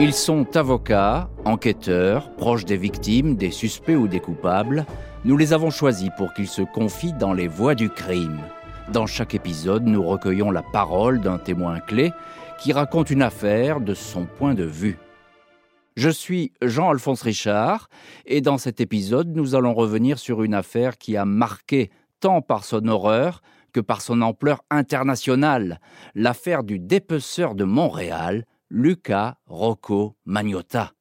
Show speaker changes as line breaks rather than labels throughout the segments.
Ils sont avocats, enquêteurs, proches des victimes, des suspects ou des coupables. Nous les avons choisis pour qu'ils se confient dans les voies du crime. Dans chaque épisode, nous recueillons la parole d'un témoin clé qui raconte une affaire de son point de vue. Je suis Jean-Alphonse Richard et dans cet épisode, nous allons revenir sur une affaire qui a marqué tant par son horreur que par son ampleur internationale, l'affaire du dépeceur de Montréal, Luca Rocco Magnotta.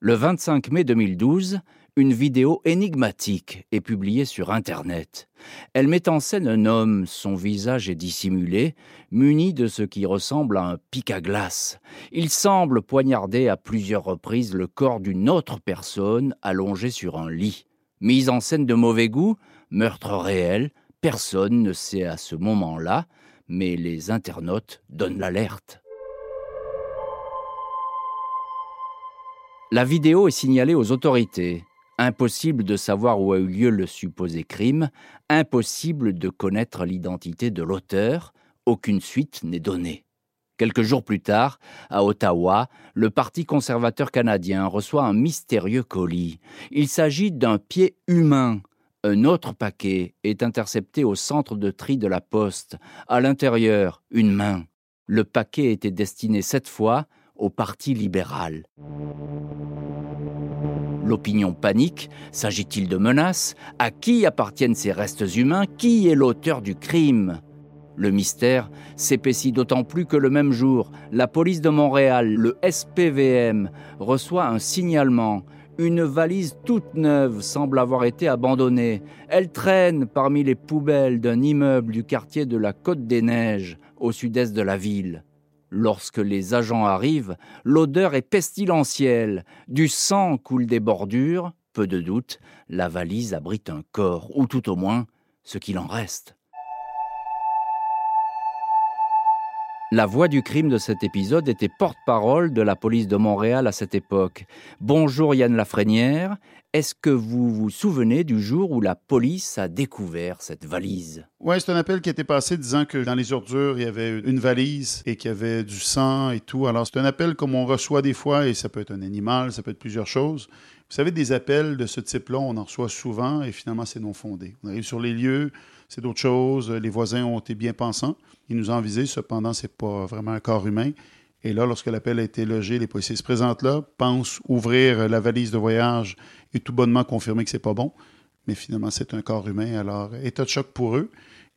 Le 25 mai 2012, une vidéo énigmatique est publiée sur Internet. Elle met en scène un homme, son visage est dissimulé, muni de ce qui ressemble à un pic à glace. Il semble poignarder à plusieurs reprises le corps d'une autre personne allongée sur un lit. Mise en scène de mauvais goût, meurtre réel, personne ne sait à ce moment-là, mais les internautes donnent l'alerte. La vidéo est signalée aux autorités. Impossible de savoir où a eu lieu le supposé crime, impossible de connaître l'identité de l'auteur, aucune suite n'est donnée. Quelques jours plus tard, à Ottawa, le Parti conservateur canadien reçoit un mystérieux colis. Il s'agit d'un pied humain. Un autre paquet est intercepté au centre de tri de la poste. À l'intérieur, une main. Le paquet était destiné cette fois au Parti libéral. L'opinion panique. S'agit-il de menaces? À qui appartiennent ces restes humains? Qui est l'auteur du crime? Le mystère s'épaissit d'autant plus que le même jour, la police de Montréal, le SPVM, reçoit un signalement. Une valise toute neuve semble avoir été abandonnée. Elle traîne parmi les poubelles d'un immeuble du quartier de la Côte des Neiges, au sud-est de la ville. Lorsque les agents arrivent, l'odeur est pestilentielle. Du sang coule des bordures. Peu de doute, la valise abrite un corps, ou tout au moins ce qu'il en reste. La voix du crime de cet épisode était porte-parole de la police de Montréal à cette époque. Bonjour Yann Lafrenière. Est-ce que vous vous souvenez du jour où la police a découvert cette valise?
Oui, c'est un appel qui été passé disant que dans les ordures, il y avait une valise et qu'il y avait du sang et tout. Alors, c'est un appel comme on reçoit des fois et ça peut être un animal, ça peut être plusieurs choses. Vous savez, des appels de ce type-là, on en reçoit souvent et finalement, c'est non fondé. On arrive sur les lieux, c'est d'autres choses. Les voisins ont été bien pensants. Ils nous ont visé, cependant, c'est pas vraiment un corps humain. Et là, lorsque l'appel a été logé, les policiers se présentent là, pensent ouvrir la valise de voyage et tout bonnement confirmer que c'est pas bon. Mais finalement, c'est un corps humain. Alors, état de choc pour eux.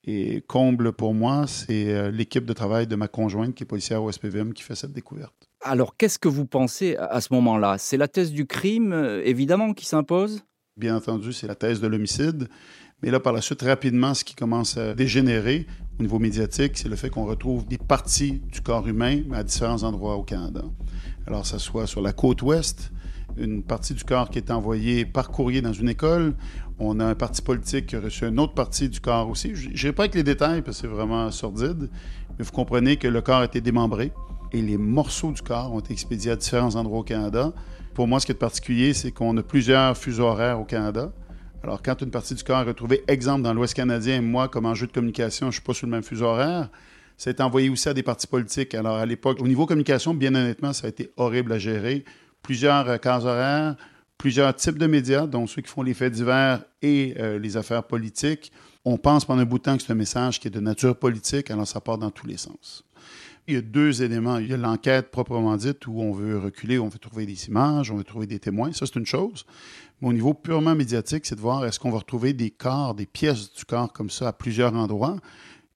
Et comble pour moi, c'est euh, l'équipe de travail de ma conjointe qui est policière au SPVM qui fait cette découverte.
Alors, qu'est-ce que vous pensez à ce moment-là? C'est la thèse du crime, euh, évidemment, qui s'impose?
Bien entendu, c'est la thèse de l'homicide. Mais là, par la suite, rapidement, ce qui commence à dégénérer au niveau médiatique, c'est le fait qu'on retrouve des parties du corps humain à différents endroits au Canada. Alors, ça soit sur la côte ouest, une partie du corps qui est envoyée par courrier dans une école. On a un parti politique qui a reçu une autre partie du corps aussi. Je n'irai pas avec les détails parce que c'est vraiment sordide, mais vous comprenez que le corps a été démembré et les morceaux du corps ont été expédiés à différents endroits au Canada. Pour moi, ce qui est particulier, c'est qu'on a plusieurs fuseaux horaires au Canada. Alors, quand une partie du corps est retrouvée, exemple dans l'Ouest canadien, moi, comme enjeu de communication, je ne suis pas sur le même fuseau horaire, ça a été envoyé aussi à des partis politiques. Alors, à l'époque, au niveau communication, bien honnêtement, ça a été horrible à gérer. Plusieurs euh, cases horaires, plusieurs types de médias, dont ceux qui font les faits divers et euh, les affaires politiques. On pense pendant un bout de temps que c'est un message qui est de nature politique, alors ça part dans tous les sens. Il y a deux éléments. Il y a l'enquête proprement dite où on veut reculer, on veut trouver des images, on veut trouver des témoins. Ça, c'est une chose. Mais au niveau purement médiatique, c'est de voir est-ce qu'on va retrouver des corps, des pièces du corps comme ça à plusieurs endroits?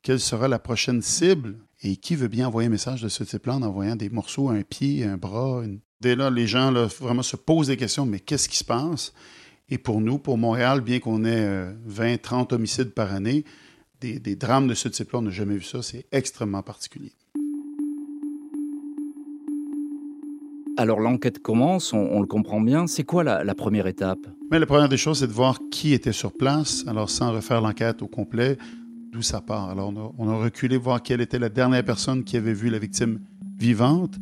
Quelle sera la prochaine cible? Et qui veut bien envoyer un message de ce type-là en envoyant des morceaux, un pied, un bras. Dès là, les gens là, vraiment se posent des questions, mais qu'est-ce qui se passe? Et pour nous, pour Montréal, bien qu'on ait 20, euh, 30 homicides par année, des, des drames de ce type-là, on n'a jamais vu ça. C'est extrêmement particulier.
Alors l'enquête commence, on, le comprend bien. C'est quoi la, première étape?
Mais La première des choses, c'est de voir qui était sur place. Alors sans refaire l'enquête au complet, d'où ça part? Alors on a, reculé voir quelle était la dernière personne qui avait vu la victime vivante.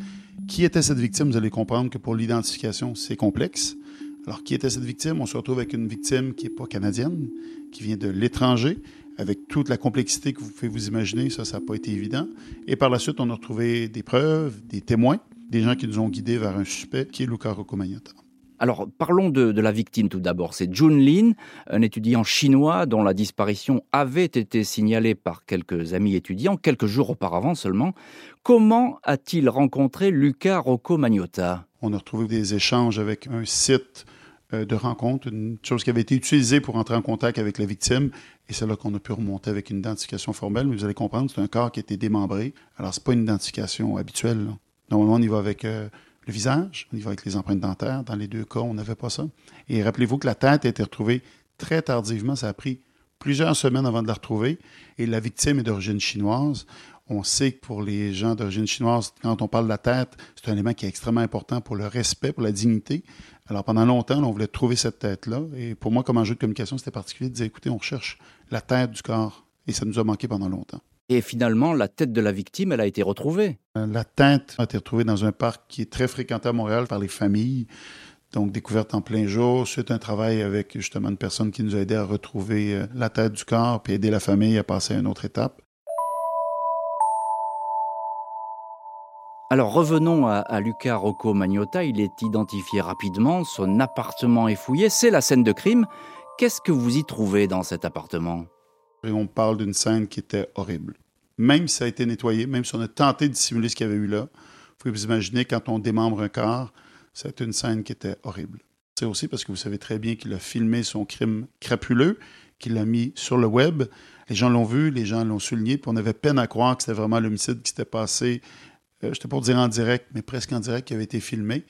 Qui était cette victime? Vous allez comprendre que pour l'identification, c'est complexe. Alors qui était cette victime? On se retrouve avec une victime qui n'est pas canadienne, qui vient de l'étranger avec toute la complexité que vous pouvez vous imaginer, ça, ça n'a pas été évident. Et par la suite, on a retrouvé des preuves, des témoins des gens qui nous ont guidés vers un suspect qui est Luca Rocco Magnotta.
Alors, parlons de, la victime tout d'abord. C'est Jun Lin, un étudiant chinois dont la disparition avait été signalée par quelques amis étudiants quelques jours auparavant seulement. Comment a-t-il rencontré Luca Rocco Magnotta?
On a retrouvé des échanges avec un site euh, de rencontre, une chose qui avait été utilisée pour entrer en contact avec la victime. Et c'est là qu'on a pu remonter avec une identification formelle. Mais vous allez comprendre, c'est un corps qui a été démembré. Alors, ce n'est pas une identification habituelle. Normalement, on y va avec euh, le visage, on y va avec les empreintes dentaires. Dans les deux cas, on n'avait pas ça. Et rappelez-vous que la tête a été retrouvée très tardivement. Ça a pris plusieurs semaines avant de la retrouver. Et la victime est d'origine chinoise. On sait que pour les gens d'origine chinoise, quand on parle de la tête, c'est un élément qui est extrêmement important pour le respect, pour la dignité. Alors pendant longtemps, on voulait trouver cette tête-là. Et pour moi, comme enjeu de communication, c'était particulier de dire, écoutez, on recherche la tête du corps. Et ça nous a manqué pendant longtemps.
Et finalement, la tête de la victime, elle a été retrouvée.
Euh, la tête a été retrouvée dans un parc qui est très fréquenté à Montréal par les familles. Donc, découverte en plein jour, suite à un travail avec justement une personne qui nous a aidé à retrouver euh, la tête du corps, puis aider la famille à passer à une autre étape.
Alors revenons à, Luca Rocco Magnotta. Il est identifié rapidement, son appartement est fouillé, c'est la scène de crime. Qu'est-ce que vous y trouvez dans cet appartement?
On parle d'une scène qui était horrible. Même si ça a été nettoyé, même si on a tenté de simuler ce qu'il y avait eu là, vous pouvez vous imaginer quand on démembre un corps, c'est une scène qui était horrible. C'est aussi parce que vous savez très bien qu'il a filmé son crime crapuleux, qu'il l'a mis sur le web. Les gens l'ont vu, les gens l'ont souligné, puis on avait peine à croire que c'était vraiment l'homicide qui s'était passé je ne pas dire en direct, mais presque en direct, qui avait été filmé.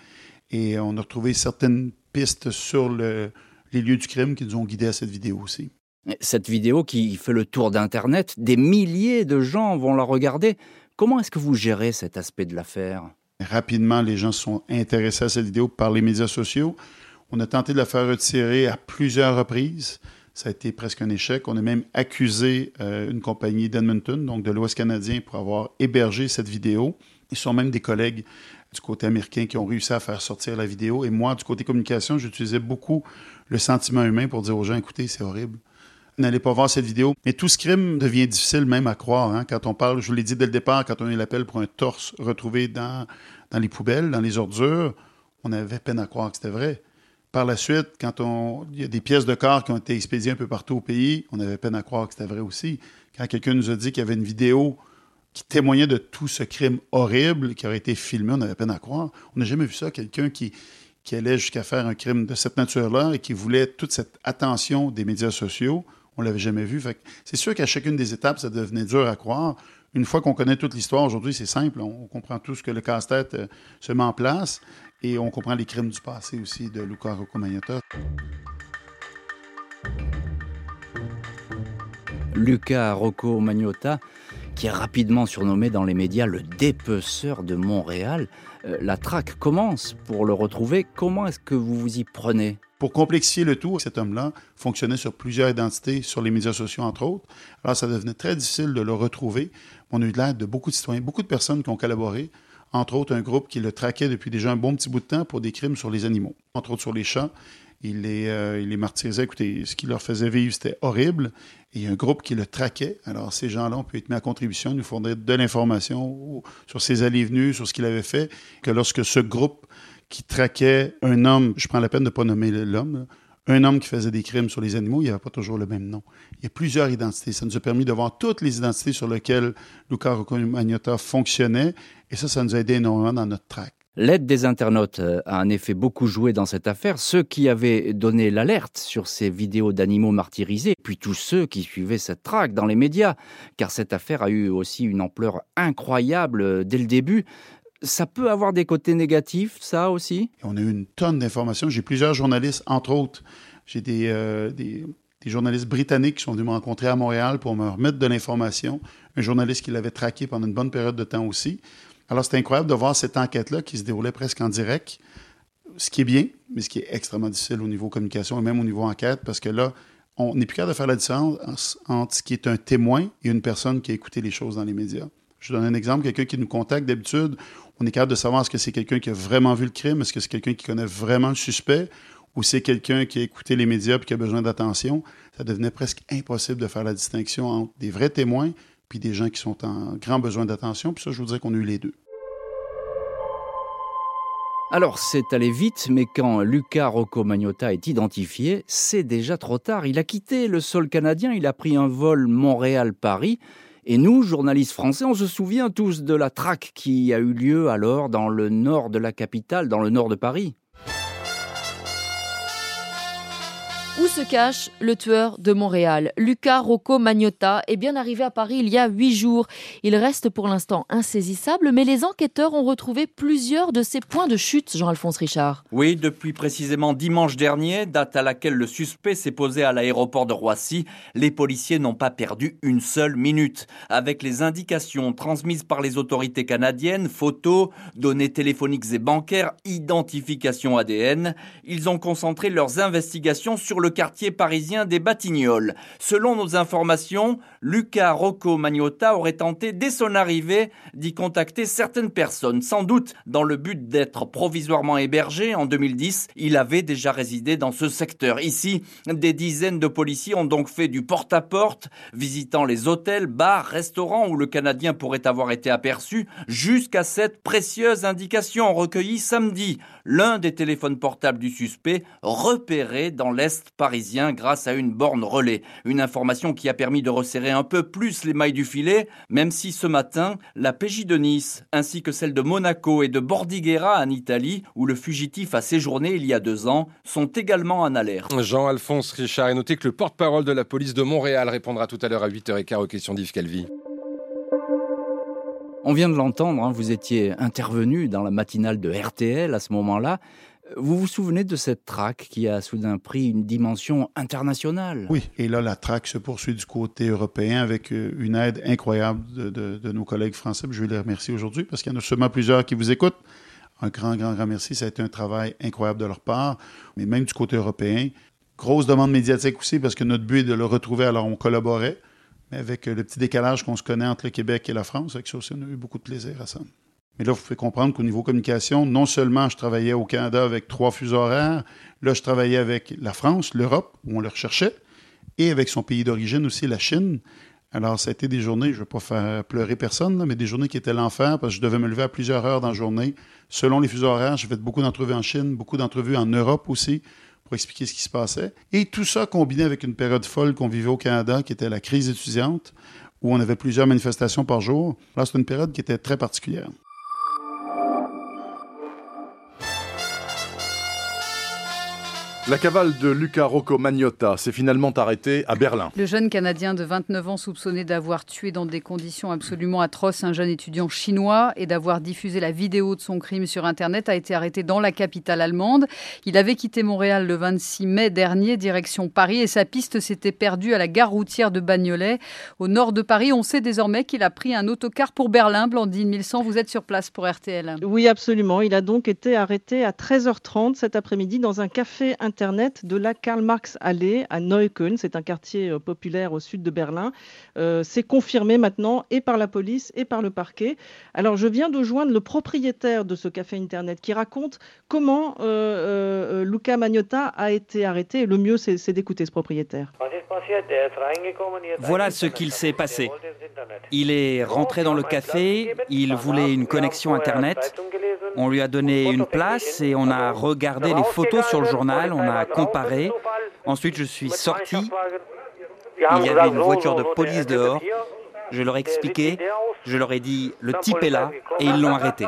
Et on a retrouvé certaines pistes sur les lieux du crime qui nous ont guidés à cette vidéo aussi.
Cette vidéo qui fait le tour d'Internet, des milliers de gens vont la regarder. Comment est-ce que vous gérez cet aspect de l'affaire?
Rapidement, les gens sont intéressés à cette vidéo par les médias sociaux. On a tenté de la faire retirer à plusieurs reprises. Ça a été presque un échec. On a même accusé euh, une compagnie d'Edmonton, donc de l'Ouest canadien, pour avoir hébergé cette vidéo. Ils sont même des collègues du côté américain qui ont réussi à faire sortir la vidéo. Et moi, du côté communication, j'utilisais beaucoup le sentiment humain pour dire aux gens, écoutez, c'est horrible. N'allez pas voir cette vidéo. Mais tout ce crime devient difficile même à croire. Hein. Quand on parle, je vous l'ai dit dès le départ, quand on a eu l'appel pour un torse retrouvé dans, les poubelles, dans les ordures, on avait peine à croire que c'était vrai. Par la suite, quand on, il y a des pièces de corps qui ont été expédiées un peu partout au pays, on avait peine à croire que c'était vrai aussi. Quand quelqu'un nous a dit qu'il y avait une vidéo qui témoignait de tout ce crime horrible qui aurait été filmé. On avait peine à croire. On n'a jamais vu ça, quelqu'un qui, qui allait jusqu'à faire un crime de cette nature-là et qui voulait toute cette attention des médias sociaux. On l'avait jamais vu. C'est sûr qu'à chacune des étapes, ça devenait dur à croire. Une fois qu'on connaît toute l'histoire, aujourd'hui, c'est simple. On, comprend tout ce que le casse-tête euh, se met en place et on comprend les crimes du passé aussi de Luca Rocco Magnotta.
Luca Rocco Magnotta qui est rapidement surnommé dans les médias le dépeceur de Montréal. Euh, la traque commence pour le retrouver. Comment est-ce que vous vous y prenez?
Pour complexifier le tout, cet homme-là fonctionnait sur plusieurs identités, sur les médias sociaux entre autres. Alors ça devenait très difficile de le retrouver. On a eu l'aide de beaucoup de citoyens, beaucoup de personnes qui ont collaboré, entre autres un groupe qui le traquait depuis déjà un bon petit bout de temps pour des crimes sur les animaux, entre autres sur les chats. Il les, euh, il martyrisait. Écoutez, ce qu'il leur faisait vivre, c'était horrible. Et il y a un groupe qui le traquait. Alors, ces gens-là ont pu être mis à contribution, nous fournir de l'information sur ses allées et venues, sur ce qu'il avait fait. Que lorsque ce groupe qui traquait un homme, je prends la peine de ne pas nommer l'homme, un homme qui faisait des crimes sur les animaux, il n'y avait pas toujours le même nom. Il y a plusieurs identités. Ça nous a permis de voir toutes les identités sur lesquelles Luca Rocco Magnotta fonctionnait. Et ça, ça nous a aidé énormément dans notre traque.
L'aide des internautes euh, a en effet beaucoup joué dans cette affaire. Ceux qui avaient donné l'alerte sur ces vidéos d'animaux martyrisés, puis tous ceux qui suivaient cette traque dans les médias, car cette affaire a eu aussi une ampleur incroyable euh, dès le début. Ça peut avoir des côtés négatifs, ça aussi?
On a eu une tonne d'informations. J'ai plusieurs journalistes, entre autres. J'ai des, euh, des, des, journalistes britanniques qui sont venus me rencontrer à Montréal pour me remettre de l'information. Un journaliste qui l'avait traqué pendant une bonne période de temps aussi. Alors, c'est incroyable de voir cette enquête-là qui se déroulait presque en direct, ce qui est bien, mais ce qui est extrêmement difficile au niveau communication et même au niveau enquête, parce que là, on n'est plus capable de faire la différence entre ce qui est un témoin et une personne qui a écouté les choses dans les médias. Je donne un exemple, quelqu'un qui nous contacte d'habitude, on est capable de savoir est-ce que c'est quelqu'un qui a vraiment vu le crime, est-ce que c'est quelqu'un qui connaît vraiment le suspect, ou c'est quelqu'un qui a écouté les médias et qui a besoin d'attention. Ça devenait presque impossible de faire la distinction entre des vrais témoins puis des gens qui sont en grand besoin d'attention. Puis ça, je vous dirais qu'on a eu les deux.
Alors c'est allé vite, mais quand Luca Rocco Magnotta est identifié, c'est déjà trop tard. Il a quitté le sol canadien, il a pris un vol Montréal-Paris. Et nous, journalistes français, on se souvient tous de la traque qui a eu lieu alors dans le nord de la capitale, dans le nord de Paris.
Où se cache le tueur de Montréal? Luca Rocco Magnotta est bien arrivé à Paris il y a huit jours. Il reste pour l'instant insaisissable, mais les enquêteurs ont retrouvé plusieurs de ses points de chute, Jean-Alphonse Richard.
Oui, depuis précisément dimanche dernier, date à laquelle le suspect s'est posé à l'aéroport de Roissy, les policiers n'ont pas perdu une seule minute. Avec les indications transmises par les autorités canadiennes, photos, données téléphoniques et bancaires, identification ADN, ils ont concentré leurs investigations sur le quartier parisien des Batignolles. Selon nos informations, Luca Rocco Magnotta aurait tenté dès son arrivée d'y contacter certaines personnes, sans doute dans le but d'être provisoirement hébergé. En 2010, il avait déjà résidé dans ce secteur. Ici, des dizaines de policiers ont donc fait du porte-à-porte, visitant les hôtels, bars, restaurants où le Canadien pourrait avoir été aperçu, jusqu'à cette précieuse indication recueillie samedi. L'un des téléphones portables du suspect repéré dans l'Est parisien grâce à une borne relais. Une information qui a permis de resserrer un peu plus les mailles du filet, même si ce matin, la PJ de Nice, ainsi que celle de Monaco et de Bordighera en Italie, où le fugitif a séjourné il y a deux ans, sont également en alerte.
Jean-Alphonse Richard, et notez que le porte-parole de la police de Montréal répondra tout à l'heure à 8h15 aux questions d'Yves Calvi.
On vient de l'entendre, hein, vous étiez intervenu dans la matinale de RTL à ce moment-là. Vous vous souvenez de cette traque qui a soudain pris une dimension internationale?
Oui, et là, la traque se poursuit du côté européen avec euh, une aide incroyable de, nos collègues français. Je vais les remercier aujourd'hui parce qu'il y en a sûrement plusieurs qui vous écoutent. Un grand, grand, grand merci. Ça a été un travail incroyable de leur part, mais même du côté européen. Grosse demande médiatique aussi parce que notre but est de le retrouver, alors on collaborait, mais avec euh, le petit décalage qu'on se connaît entre le Québec et la France, avec ça aussi, on a eu beaucoup de plaisir à ça. Mais là, vous pouvez comprendre qu'au niveau communication, non seulement je travaillais au Canada avec trois fuseaux horaires, là, je travaillais avec la France, l'Europe, où on le recherchait, et avec son pays d'origine aussi, la Chine. Alors, ça a été des journées, je ne vais pas faire pleurer personne, mais des journées qui étaient l'enfer parce que je devais me lever à plusieurs heures dans la journée. Selon les fuseaux horaires, j'ai fait beaucoup d'entrevues en Chine, beaucoup d'entrevues en Europe aussi pour expliquer ce qui se passait. Et tout ça combiné avec une période folle qu'on vivait au Canada, qui était la crise étudiante, où on avait plusieurs manifestations par jour. Là, c'était une période qui était très particulière.
La cavale de Luca Rocco Magnotta s'est finalement arrêtée à Berlin.
Le jeune Canadien de 29 ans soupçonné d'avoir tué dans des conditions absolument atroces un jeune étudiant chinois et d'avoir diffusé la vidéo de son crime sur Internet a été arrêté dans la capitale allemande. Il avait quitté Montréal le 26 mai dernier, direction Paris, et sa piste s'était perdue à la gare routière de Bagnolet. Au nord de Paris, on sait désormais qu'il a pris un autocar pour Berlin. Blandine 1100, vous êtes sur place pour RTL.
Oui, absolument. Il a donc été arrêté à 13h30 cet après-midi dans un café intérieur De la Karl Marx Allee à Neukölln. C'est un quartier euh, populaire au sud de Berlin. Euh, c'est confirmé maintenant et par la police et par le parquet. Alors, je viens de joindre le propriétaire de ce café Internet qui raconte comment euh, Luca Magnotta a été arrêté. le mieux, c'est d'écouter ce propriétaire.
Voilà ce qu'il s'est passé. Il est rentré dans le café, il voulait une connexion Internet. On lui a donné une place et on a regardé les photos sur le journal, on a comparé. Ensuite, je suis sorti. Il y avait une voiture de police dehors. Je leur ai expliqué, je leur ai dit, le type est là, et ils l'ont arrêté.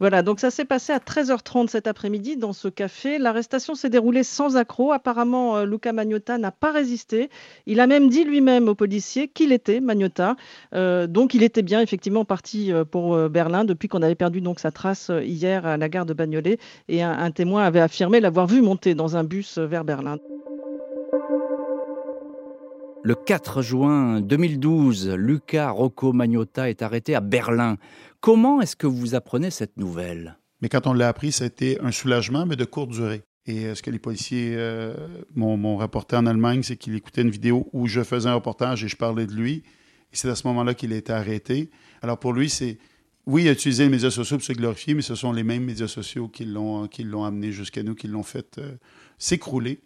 Voilà, donc ça s'est passé à 13h30 cet après-midi dans ce café. L'arrestation s'est déroulée sans accroc. Apparemment, euh, Luca Magnotta n'a pas résisté. Il a même dit lui-même aux policiers qu'il était Magnotta. Euh, donc il était bien effectivement parti euh, pour Berlin depuis qu'on avait perdu donc sa trace hier à la gare de Bagnolet. Et un, un témoin avait affirmé l'avoir vu monter dans un bus vers Berlin.
Le 4 juin 2012, Luca Rocco Magnotta est arrêté à Berlin. Comment est-ce que vous apprenez cette nouvelle?
Mais quand on l'a appris, ça a été un soulagement, mais de courte durée. Et euh, ce que les policiers euh, m'ont rapporté en Allemagne, c'est qu'il écoutait une vidéo où je faisais un reportage et je parlais de lui. Et c'est à ce moment-là qu'il a été arrêté. Alors pour lui, c'est oui, il a utilisé les médias sociaux pour se glorifier, mais ce sont les mêmes médias sociaux qui l'ont, amené jusqu'à nous, qui l'ont fait euh, s'écrouler.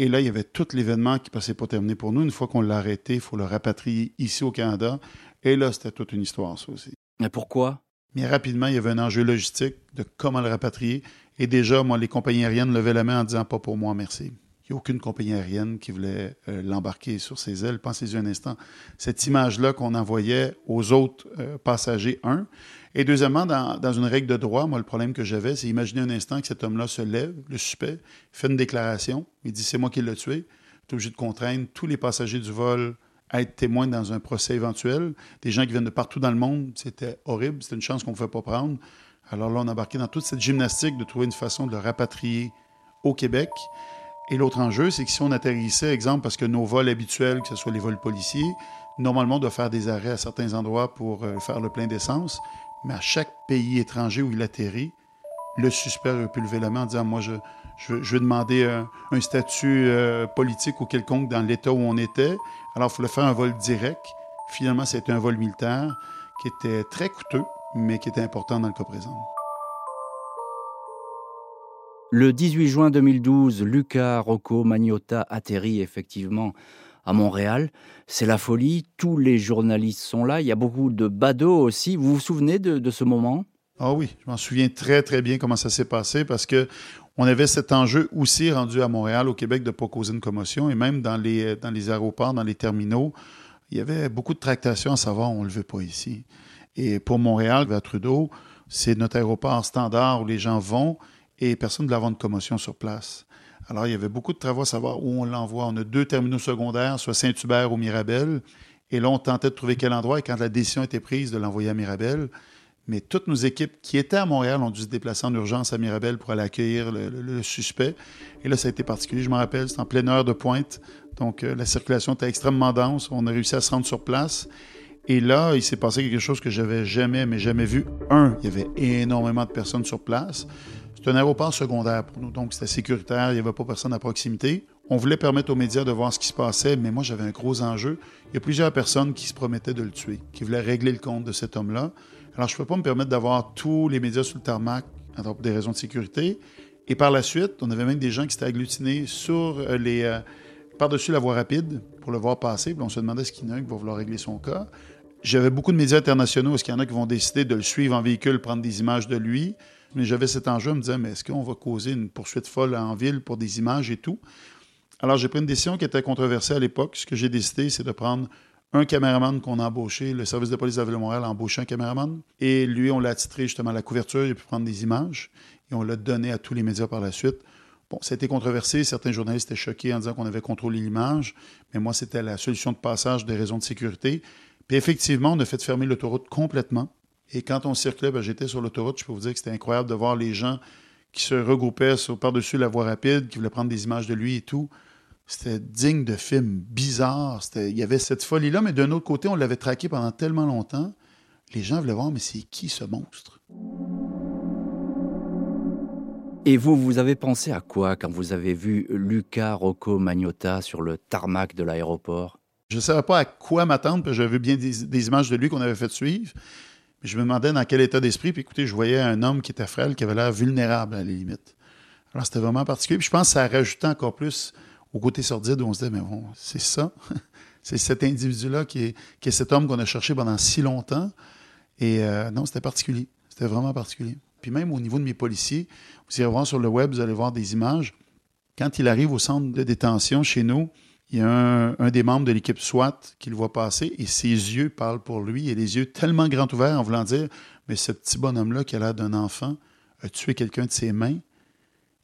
Et là, il y avait tout l'événement qui passait pas terminé pour nous. Une fois qu'on l'a arrêté, il faut le rapatrier ici au Canada. Et là, c'était toute une histoire, ça aussi.
Mais pourquoi?
Mais rapidement, il y avait un enjeu logistique de comment le rapatrier. Et déjà, moi, les compagnies aériennes levaient la main en disant pas pour moi, merci. Il n'y a aucune compagnie aérienne qui voulait euh, l'embarquer sur ses ailes. Pensez-y un instant. Cette image-là qu'on envoyait aux autres euh, passagers, un. Et deuxièmement, dans, une règle de droit, moi, le problème que j'avais, c'est imaginer un instant que cet homme-là se lève, le suspect, fait une déclaration, il dit c'est moi qui l'ai tué. Tu es obligé de contraindre tous les passagers du vol à être témoins dans un procès éventuel. Des gens qui viennent de partout dans le monde, c'était horrible, c'était une chance qu'on ne pouvait pas prendre. Alors là, on a embarqué dans toute cette gymnastique de trouver une façon de le rapatrier au Québec. Et l'autre enjeu, c'est que si on atterrissait, exemple, parce que nos vols habituels, que ce soit les vols policiers, normalement, on doit faire des arrêts à certains endroits pour euh, faire le plein d'essence mais à chaque pays étranger où il atterrit, le suspect aurait pu lever la main en disant Moi, je, je, demander un, statut euh, politique ou quelconque dans l'État où on était. Alors, il fallait faire un vol direct. Finalement, c'était un vol militaire qui était très coûteux, mais qui était important dans le cas présent.
Le 18 juin 2012, Luca Rocco Magnotta atterrit effectivement à Montréal. C'est la folie, tous les journalistes sont là, il y a beaucoup de badauds aussi. Vous vous souvenez de, ce moment?
Ah oui, je m'en souviens très très bien comment ça s'est passé parce que on avait cet enjeu aussi rendu à Montréal, au Québec, de ne pas causer une commotion et même dans les, dans les aéroports, dans les terminaux, il y avait beaucoup de tractations à savoir on ne le veut pas ici. Et pour Montréal, vers Trudeau, c'est notre aéroport standard où les gens vont et personne ne veut avoir de commotion sur place. Alors, il y avait beaucoup de travaux à savoir où on l'envoie. On a deux terminaux secondaires, soit Saint-Hubert ou Mirabel. Et là, on tentait de trouver quel endroit. Et quand la décision était prise de l'envoyer à Mirabel, mais toutes nos équipes qui étaient à Montréal ont dû se déplacer en urgence à Mirabel pour aller accueillir le, suspect. Et là, ça a été particulier. Je me rappelle, c'était en pleine heure de pointe. Donc, euh, la circulation était extrêmement dense. On a réussi à se rendre sur place. Et là, il s'est passé quelque chose que j'avais jamais, mais jamais vu. Un, il y avait énormément de personnes sur place. C'est un aéroport secondaire pour nous, donc c'était sécuritaire, il n'y avait pas personne à proximité. On voulait permettre aux médias de voir ce qui se passait, mais moi j'avais un gros enjeu. Il y a plusieurs personnes qui se promettaient de le tuer, qui voulaient régler le compte de cet homme-là. Alors je ne peux pas me permettre d'avoir tous les médias sous le tarmac pour des raisons de sécurité. Et par la suite, on avait même des gens qui s'étaient agglutinés sur euh, les, euh, par-dessus la voie rapide pour le voir passer. Puis on se demandait ce qu'il y en a qui va vouloir régler son cas. J'avais beaucoup de médias internationaux. Est-ce qu'il y en a qui vont décider de le suivre en véhicule, prendre des images de lui? Mais j'avais cet enjeu, je me disais, mais est-ce qu'on va causer une poursuite folle en ville pour des images et tout? Alors, j'ai pris une décision qui était controversée à l'époque. Ce que j'ai décidé, c'est de prendre un caméraman qu'on a embauché. Le service de police de la Ville-de-Montréal a embauché un caméraman. Et lui, on l'a attitré justement à la couverture. Il a pu prendre des images. Et on l'a donné à tous les médias par la suite. Bon, ça a été controversé. Certains journalistes étaient choqués en disant qu'on avait contrôlé l'image. Mais moi, c'était la solution de passage des raisons de sécurité. Puis effectivement, on a fait fermer l'autoroute complètement. Et quand on circulait, ben, j'étais sur l'autoroute, je peux vous dire que c'était incroyable de voir les gens qui se regroupaient par-dessus la voie rapide, qui voulaient prendre des images de lui et tout. C'était digne de film bizarre. Il y avait cette folie-là, mais d'un autre côté, on l'avait traqué pendant tellement longtemps. Les gens voulaient voir, mais c'est qui ce monstre?
Et vous, vous avez pensé à quoi quand vous avez vu Luca Rocco Magnotta sur le tarmac de l'aéroport?
Je ne savais pas à quoi m'attendre, parce que j'avais bien des, des, images de lui qu'on avait fait suivre je me demandais dans quel état d'esprit. Puis écoutez, je voyais un homme qui était frêle, qui avait l'air vulnérable à la limite. Alors c'était vraiment particulier. Puis je pense que ça rajoutait encore plus au côté sordide où on se disait, mais bon, c'est ça. c'est cet individu-là qui est, qui est cet homme qu'on a cherché pendant si longtemps. Et euh, non, c'était particulier. C'était vraiment particulier. Puis même au niveau de mes policiers, vous irez voir sur le web, vous allez voir des images. Quand il arrive au centre de détention chez nous, il y a un, des membres de l'équipe SWAT qui le voit passer et ses yeux parlent pour lui et les yeux tellement grands ouverts en voulant dire Mais ce petit bonhomme-là qui a l'air d'un enfant a tué quelqu'un de ses mains.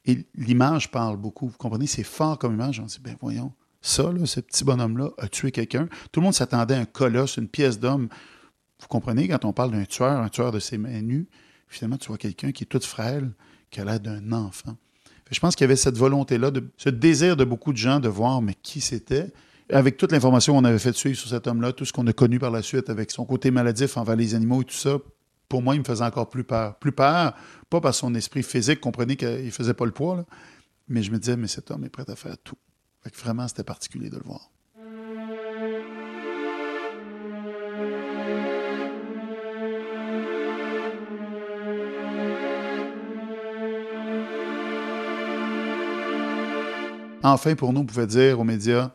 Et l'image parle beaucoup. Vous comprenez? C'est fort comme image. On dit Ben voyons, ça, ce petit bonhomme-là a tué quelqu'un. Tout le monde s'attendait à un colosse, une pièce d'homme. Vous comprenez? Quand on parle d'un tueur, un tueur de ses mains nues, finalement, tu vois quelqu'un qui est tout frêle, qui a l'air d'un enfant. Je pense qu'il y avait cette volonté-là, ce désir de beaucoup de gens de voir, mais qui c'était. Avec toute l'information qu'on avait fait suivre sur cet homme-là, tout ce qu'on a connu par la suite avec son côté maladif envers les animaux et tout ça, pour moi, il me faisait encore plus peur. Plus peur, pas par son esprit physique, comprenez qu'il faisait pas le poids, mais je me disais, mais cet homme est prêt à faire tout. vraiment, c'était particulier de le voir. Enfin, pour nous, on pouvait dire aux médias,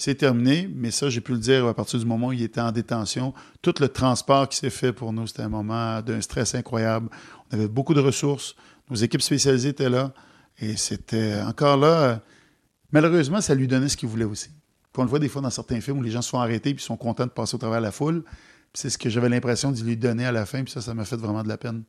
C'est terminé, mais ça, j'ai pu le dire à partir du moment où il était en détention. Tout le transport qui s'est fait pour nous, c'était un moment d'un stress incroyable. On avait beaucoup de ressources. Nos équipes spécialisées étaient là. Et c'était encore là. Malheureusement, ça lui donnait ce qu'il voulait aussi. Puis on le voit des fois dans certains films où les gens sont arrêtés puis sont contents de passer au travers de la foule. C'est ce que j'avais l'impression de lui donner à la fin, puis ça, ça m'a fait vraiment de la peine.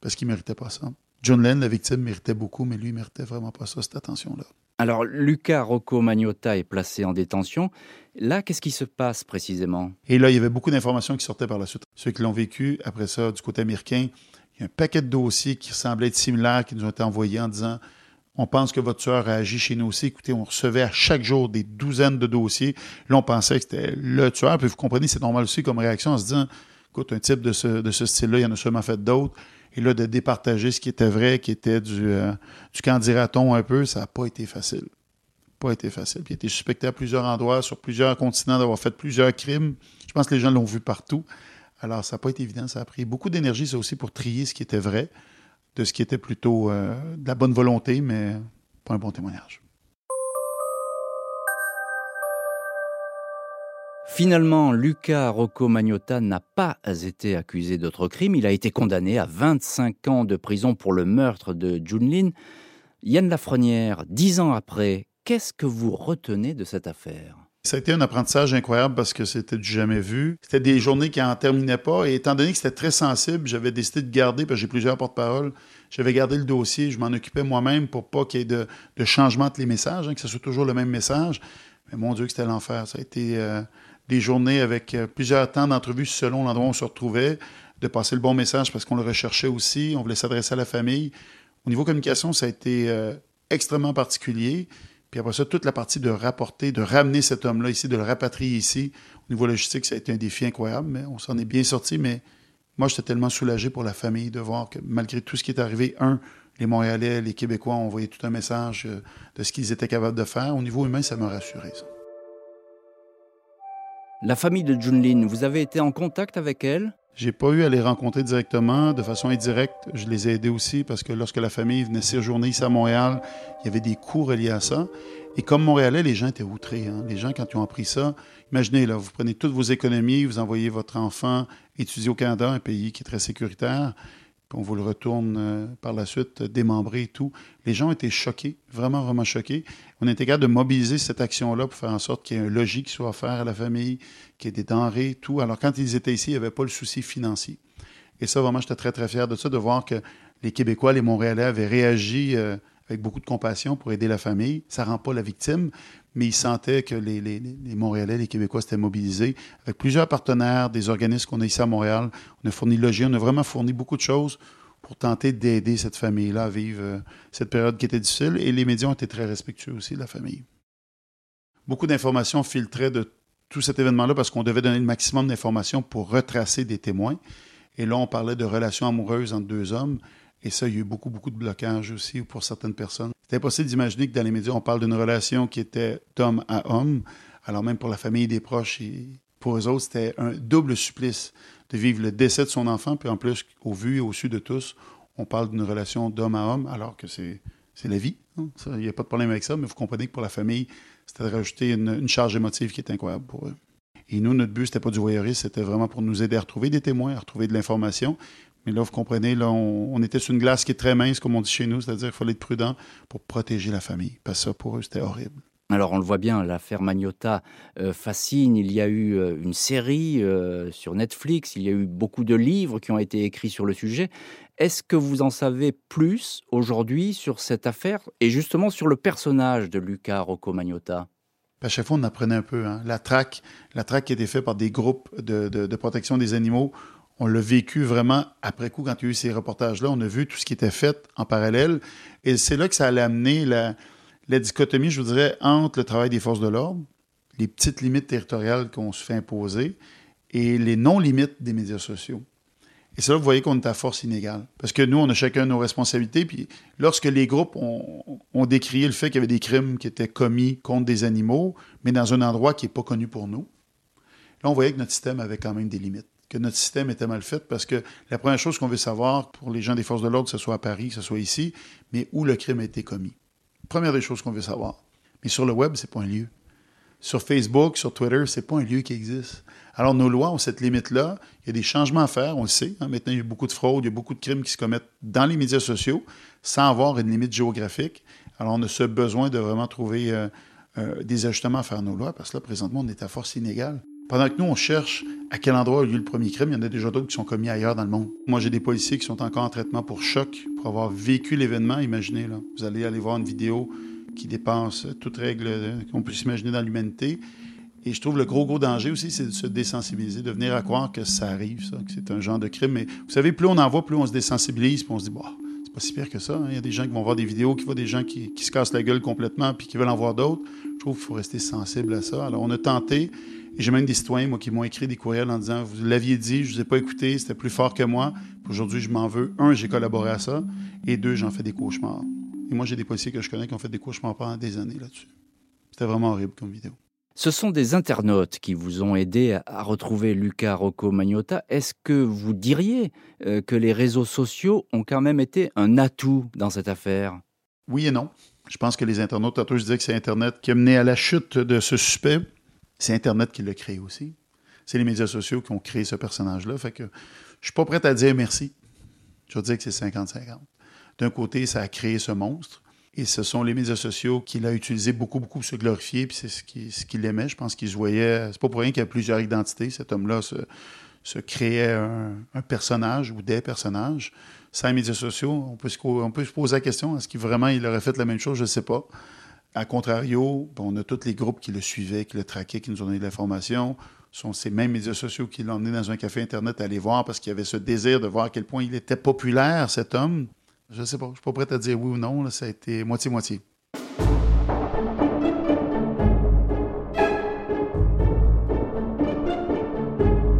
Parce qu'il ne méritait pas ça. John Lennon, la victime, méritait beaucoup, mais lui, il méritait vraiment pas ça, cette attention-là.
Alors, Luca Rocco Magnotta est placé en détention. Là, qu'est-ce qui se passe précisément?
Et là, il y avait beaucoup d'informations qui sortaient par la suite. Ceux qui l'ont vécu, après ça, du côté américain, il y a un paquet de dossiers qui semblaient être similaires qui nous ont été envoyés en disant on pense que votre tueur a agi chez nous aussi. Écoutez, on recevait à chaque jour des douzaines de dossiers. Là, on pensait que c'était le tueur. Puis vous comprenez, c'est normal aussi comme réaction en se disant écoute, un type de ce, de ce style-là, il y en a sûrement fait d'autres. Et là, de départager ce qui était vrai, qui était du, euh, du candidaton un peu, ça n'a pas été facile. Pas été facile. Puis il a été suspecté à plusieurs endroits, sur plusieurs continents, d'avoir fait plusieurs crimes. Je pense que les gens l'ont vu partout. Alors, ça n'a pas été évident. Ça a pris beaucoup d'énergie, ça aussi, pour trier ce qui était vrai, de ce qui était plutôt euh, de la bonne volonté, mais pas un bon témoignage.
Finalement, Luca Rocco Magnotta n'a pas été accusé d'autre crime. Il a été condamné à 25 ans de prison pour le meurtre de Junlin. Yann Lafrenière, dix ans après, qu'est-ce que vous retenez de cette affaire?
Ça a été un apprentissage incroyable parce que c'était du jamais vu. C'était des journées qui n'en terminaient pas. Et étant donné que c'était très sensible, j'avais décidé de garder, parce que j'ai plusieurs porte-paroles, j'avais gardé le dossier, je m'en occupais moi-même pour pas qu'il y ait de, changement entre les messages, hein, que ce soit toujours le même message. Mais mon Dieu, que c'était l'enfer. Ça a été euh, des journées avec euh, plusieurs temps d'entrevue selon l'endroit où on se retrouvait, de passer le bon message parce qu'on le recherchait aussi, on voulait s'adresser à la famille. Au niveau communication, ça a été euh, extrêmement particulier. Puis après ça, toute la partie de rapporter, de ramener cet homme-là ici, de le rapatrier ici, au niveau logistique, ça a été un défi incroyable, mais on s'en est bien sorti. Mais moi, j'étais tellement soulagé pour la famille de voir que malgré tout ce qui est arrivé, un, les Montréalais, les Québécois ont envoyé tout un message euh, de ce qu'ils étaient capables de faire. Au niveau humain, ça m'a rassuré, ça.
La famille de Junlin, vous avez été en contact avec elle?
J'ai pas eu à les rencontrer directement, de façon indirecte. Je les ai aidés aussi parce que lorsque la famille venait séjourner ici à Montréal, il y avait des coûts reliés à ça. Et comme Montréalais, les gens étaient outrés. Hein. Les gens, quand ils ont appris ça, imaginez, là, vous prenez toutes vos économies, vous envoyez votre enfant étudier au Canada, un pays qui est très sécuritaire, puis on vous le retourne euh, par la suite démembré tout. Les gens étaient choqués, vraiment, vraiment choqués. On était capable de mobiliser cette action-là pour faire en sorte qu'il y ait un logis qui soit offert à la famille, qu'il y ait des denrées, tout. Alors, quand ils étaient ici, il n'y avait pas le souci financier. Et ça, vraiment, j'étais très, très fier de ça, de voir que les Québécois, les Montréalais avaient réagi euh, avec beaucoup de compassion pour aider la famille. Ça ne rend pas la victime, mais ils sentaient que les, Montréalais, les Québécois s'étaient mobilisés avec plusieurs partenaires, des organismes qu'on a ici à Montréal. On a fourni logis, on a vraiment fourni beaucoup de choses pour tenter d'aider cette famille-là à vivre euh, cette période qui était difficile. Et les médias ont été très respectueux aussi de la famille. Beaucoup d'informations filtraient de tout cet événement-là parce qu'on devait donner le maximum d'informations pour retracer des témoins. Et là, on parlait de relations amoureuses entre deux hommes. Et ça, il y a eu beaucoup, beaucoup de blocages aussi pour certaines personnes. C'est impossible d'imaginer que dans les médias, on parle d'une relation qui était d'homme à homme. Alors même pour la famille des proches, et pour eux autres, c'était un double supplice de vivre le décès de son enfant, puis en plus, au vu et au su de tous, on parle d'une relation d'homme à homme, alors que c'est, la vie. Hein. Il n'y a pas de problème avec ça, mais vous comprenez que pour la famille, c'était de rajouter une, une, charge émotive qui est incroyable pour eux. Et nous, notre but, c'était pas du voyeurisme, c'était vraiment pour nous aider à retrouver des témoins, à retrouver de l'information, mais là, vous comprenez, là, on, était sur une glace qui est très mince, comme on dit chez nous, c'est-à-dire qu'il fallait être prudent pour protéger la famille. Parce que ça, pour eux, c'était horrible.
Alors on le voit bien, l'affaire Magnotta euh, fascine. Il y a eu euh, une série euh, sur Netflix, il y a eu beaucoup de livres qui ont été écrits sur le sujet. Est-ce que vous en savez plus aujourd'hui sur cette affaire et justement sur le personnage de Luca Rocco Magnotta
à chaque fois, on apprenait un peu. Hein. La traque, la traque qui était faite par des groupes de, de protection des animaux on l'a vécu vraiment après coup quand il y a eu ces reportages-là. On a vu tout ce qui était fait en parallèle. Et c'est là que ça allait amener la, dichotomie, je vous dirais, entre le travail des forces de l'ordre, les petites limites territoriales qu'on se fait imposer et les non-limites des médias sociaux. Et c'est là que vous voyez qu'on est à force inégale. Parce que nous, on a chacun nos responsabilités. Puis lorsque les groupes ont, ont décrié le fait qu'il y avait des crimes qui étaient commis contre des animaux, mais dans un endroit qui n'est pas connu pour nous, là, on voyait que notre système avait quand même des limites que notre système était mal fait parce que la première chose qu'on veut savoir pour les gens des forces de l'ordre, que ce soit à Paris, que ce soit ici, mais où le crime a été commis. Première des choses qu'on veut savoir. Mais sur le web, c'est pas un lieu. Sur Facebook, sur Twitter, c'est pas un lieu qui existe. Alors, nos lois ont cette limite-là. Il y a des changements à faire, on le sait. Hein. Maintenant, il y a beaucoup de fraudes, il y a beaucoup de crimes qui se commettent dans les médias sociaux sans avoir une limite géographique. Alors, on a ce besoin de vraiment trouver euh, euh, des ajustements à faire nos lois, parce que là, présentement, on est à force inégale. Pendant que nous, on cherche à quel endroit a eu le premier crime, il y en a déjà d'autres qui sont commis ailleurs dans le monde. Moi, j'ai des policiers qui sont encore en traitement pour choc, pour avoir vécu l'événement. Imaginez, là, vous allez aller voir une vidéo qui dépasse toute règle qu'on peut s'imaginer dans l'humanité. Et je trouve le gros, gros danger aussi, c'est de se désensibiliser, de venir à croire que ça arrive, ça, que c'est un genre de crime. Mais vous savez, plus on en voit, plus on se désensibilise, puis on se dit, bah, c'est pas si pire que ça. Hein. Il y a des gens qui vont voir des vidéos, qui voient des gens qui, se cassent la gueule complètement, puis qui veulent en voir d'autres. Je trouve qu'il faut rester sensible à ça. Alors, on a tenté, j'ai même des citoyens, moi, qui m'ont écrit des courriels en disant, vous l'aviez dit, je vous ai pas écouté, c'était plus fort que moi. Aujourd'hui, je m'en veux. Un, j'ai collaboré à ça, et deux, j'en fais des cauchemars. Et moi, j'ai des policiers que je connais qui ont fait des cauchemars pendant des années là-dessus. C'était vraiment horrible comme vidéo.
Ce sont des internautes qui vous ont aidé à retrouver Luca Rocco Magnotta. Est-ce que vous diriez euh, que les réseaux sociaux ont quand même été un atout dans cette affaire?
Oui et non. Je pense que les internautes, tantôt je disais que c'est Internet qui a mené à la chute de ce suspect. C'est Internet qui l'a créé aussi. C'est les médias sociaux qui ont créé ce personnage-là. Fait que je suis pas prêt à dire merci. Je veux dire que c'est 50-50. D'un côté, ça a créé ce monstre. Et ce sont les médias sociaux qu'il a utilisé beaucoup, beaucoup pour se glorifier, c'est ce qu'il aimait. Je pense qu'il se voyait. C'est pas pour rien qu'il y a plusieurs identités. Cet homme-là se, créait un, personnage ou des personnages. Sans les médias sociaux, on peut se, on peut se poser la question est-ce qu'il vraiment il aurait fait la même chose? Je ne sais pas. A contrario, on a tous les groupes qui le suivaient, qui le traquaient, qui nous ont donné de l'information. Ce sont ces mêmes médias sociaux qui l'ont emmené dans un café Internet à aller voir parce qu'il y avait ce désir de voir à quel point il était populaire, cet homme. Je sais pas. Je suis pas prêt à dire oui ou non. Ça a été moitié-moitié.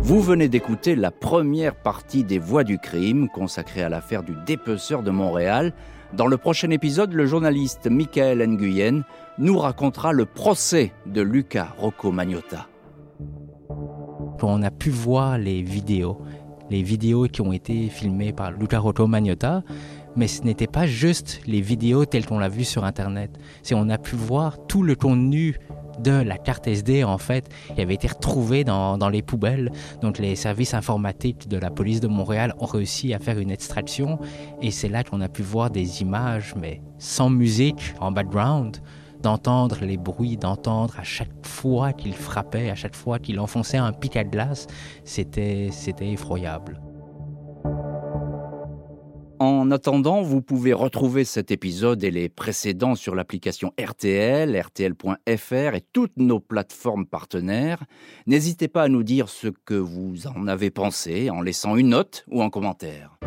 Vous venez d'écouter la première partie des Voix du crime consacrée à l'affaire du dépeceur de Montréal. Dans le prochain épisode, le journaliste Michael Nguyen nous racontera le procès de Luca Rocco Magnotta.
On a pu voir les vidéos, les vidéos qui ont été filmées par Luca Rocco Magnotta, mais ce n'était pas juste les vidéos telles qu'on l'a vu sur Internet. C'est on a pu voir tout le contenu de la carte SD, en fait, qui avait été retrouvé dans, dans, les poubelles. Donc les services informatiques de la police de Montréal ont réussi à faire une extraction. Et c'est là qu'on a pu voir des images, mais sans musique en background, d'entendre les bruits, d'entendre à chaque fois qu'il frappait, à chaque fois qu'il enfonçait un pic à glace. C'était effroyable.
En attendant, vous pouvez retrouver cet épisode et les précédents sur l'application RTL, rtl.fr et toutes nos plateformes partenaires. N'hésitez pas à nous dire ce que vous en avez pensé en laissant une note ou un commentaire.